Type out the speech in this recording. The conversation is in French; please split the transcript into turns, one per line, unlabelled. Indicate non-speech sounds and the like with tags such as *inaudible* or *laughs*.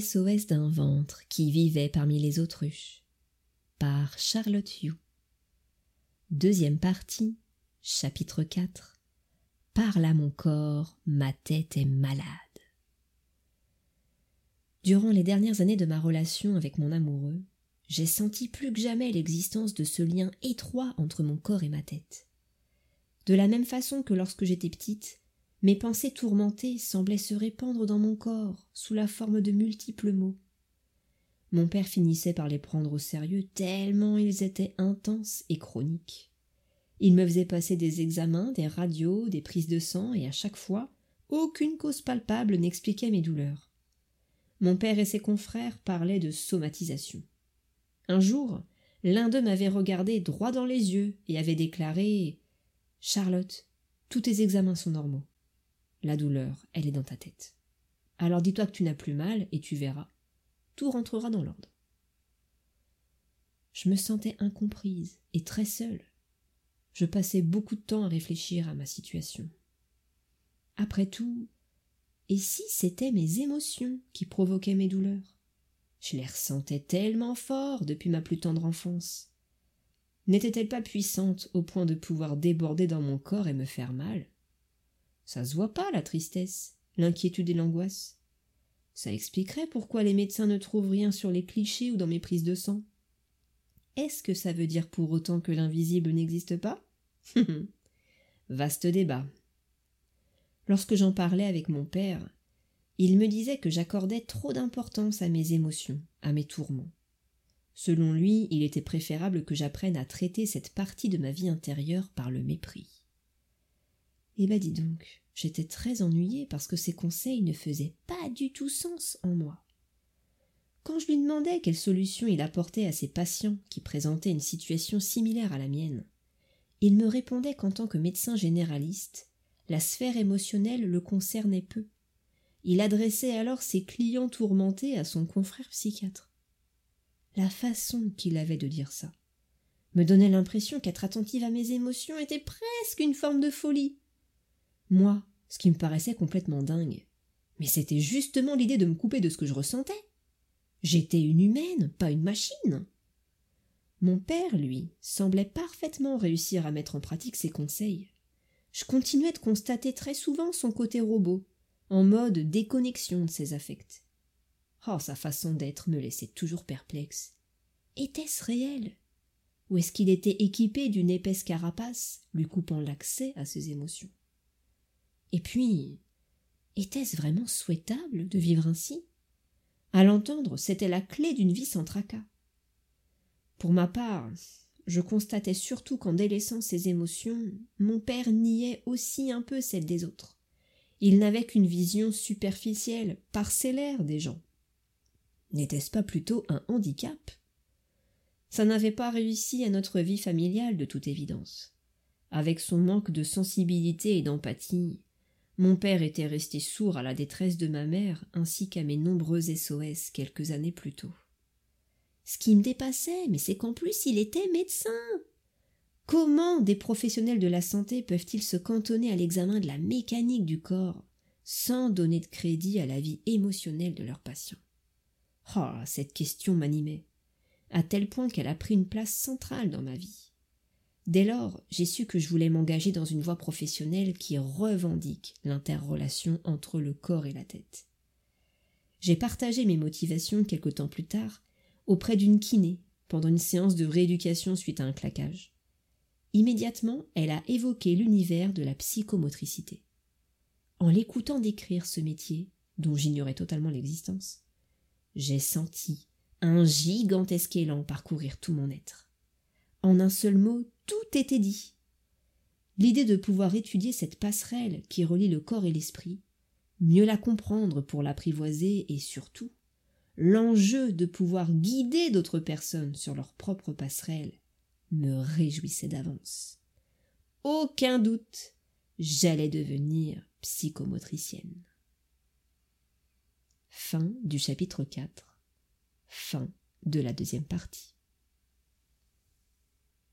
SOS d'un ventre qui vivait parmi les autruches par Charlotte Hugh. Deuxième partie, chapitre 4 Parle à mon corps, ma tête est malade. Durant les dernières années de ma relation avec mon amoureux, j'ai senti plus que jamais l'existence de ce lien étroit entre mon corps et ma tête. De la même façon que lorsque j'étais petite, mes pensées tourmentées semblaient se répandre dans mon corps sous la forme de multiples mots. Mon père finissait par les prendre au sérieux tellement ils étaient intenses et chroniques. Il me faisait passer des examens, des radios, des prises de sang, et à chaque fois, aucune cause palpable n'expliquait mes douleurs. Mon père et ses confrères parlaient de somatisation. Un jour, l'un d'eux m'avait regardé droit dans les yeux et avait déclaré Charlotte, tous tes examens sont normaux. La douleur, elle est dans ta tête. Alors dis-toi que tu n'as plus mal et tu verras. Tout rentrera dans l'ordre. Je me sentais incomprise et très seule. Je passais beaucoup de temps à réfléchir à ma situation. Après tout, et si c'était mes émotions qui provoquaient mes douleurs? Je les ressentais tellement fort depuis ma plus tendre enfance. N'était-elle pas puissante au point de pouvoir déborder dans mon corps et me faire mal? Ça se voit pas, la tristesse, l'inquiétude et l'angoisse. Ça expliquerait pourquoi les médecins ne trouvent rien sur les clichés ou dans mes prises de sang. Est-ce que ça veut dire pour autant que l'invisible n'existe pas? *laughs* Vaste débat. Lorsque j'en parlais avec mon père, il me disait que j'accordais trop d'importance à mes émotions, à mes tourments. Selon lui, il était préférable que j'apprenne à traiter cette partie de ma vie intérieure par le mépris. Eh ben dis donc, j'étais très ennuyée parce que ses conseils ne faisaient pas du tout sens en moi. Quand je lui demandais quelle solution il apportait à ses patients qui présentaient une situation similaire à la mienne, il me répondait qu'en tant que médecin généraliste, la sphère émotionnelle le concernait peu. Il adressait alors ses clients tourmentés à son confrère psychiatre. La façon qu'il avait de dire ça me donnait l'impression qu'être attentive à mes émotions était presque une forme de folie, moi, ce qui me paraissait complètement dingue. Mais c'était justement l'idée de me couper de ce que je ressentais. J'étais une humaine, pas une machine. Mon père, lui, semblait parfaitement réussir à mettre en pratique ses conseils. Je continuais de constater très souvent son côté robot, en mode déconnexion de ses affects. Oh, sa façon d'être me laissait toujours perplexe. Était-ce réel? Ou est-ce qu'il était équipé d'une épaisse carapace lui coupant l'accès à ses émotions? Et puis, était-ce vraiment souhaitable de vivre ainsi? À l'entendre, c'était la clé d'une vie sans tracas. Pour ma part, je constatais surtout qu'en délaissant ses émotions, mon père niait aussi un peu celles des autres. Il n'avait qu'une vision superficielle, parcellaire des gens. N'était-ce pas plutôt un handicap? Ça n'avait pas réussi à notre vie familiale de toute évidence. Avec son manque de sensibilité et d'empathie, mon père était resté sourd à la détresse de ma mère ainsi qu'à mes nombreux SOS quelques années plus tôt. Ce qui me dépassait, mais c'est qu'en plus il était médecin. Comment des professionnels de la santé peuvent-ils se cantonner à l'examen de la mécanique du corps sans donner de crédit à la vie émotionnelle de leurs patients? Oh, cette question m'animait, à tel point qu'elle a pris une place centrale dans ma vie. Dès lors, j'ai su que je voulais m'engager dans une voie professionnelle qui revendique l'interrelation entre le corps et la tête. J'ai partagé mes motivations quelque temps plus tard auprès d'une kiné pendant une séance de rééducation suite à un claquage. Immédiatement, elle a évoqué l'univers de la psychomotricité. En l'écoutant décrire ce métier, dont j'ignorais totalement l'existence, j'ai senti un gigantesque élan parcourir tout mon être. En un seul mot, tout était dit. L'idée de pouvoir étudier cette passerelle qui relie le corps et l'esprit, mieux la comprendre pour l'apprivoiser et surtout l'enjeu de pouvoir guider d'autres personnes sur leur propre passerelle me réjouissait d'avance. Aucun doute, j'allais devenir psychomotricienne. Fin chapitre 4. Fin de la deuxième partie.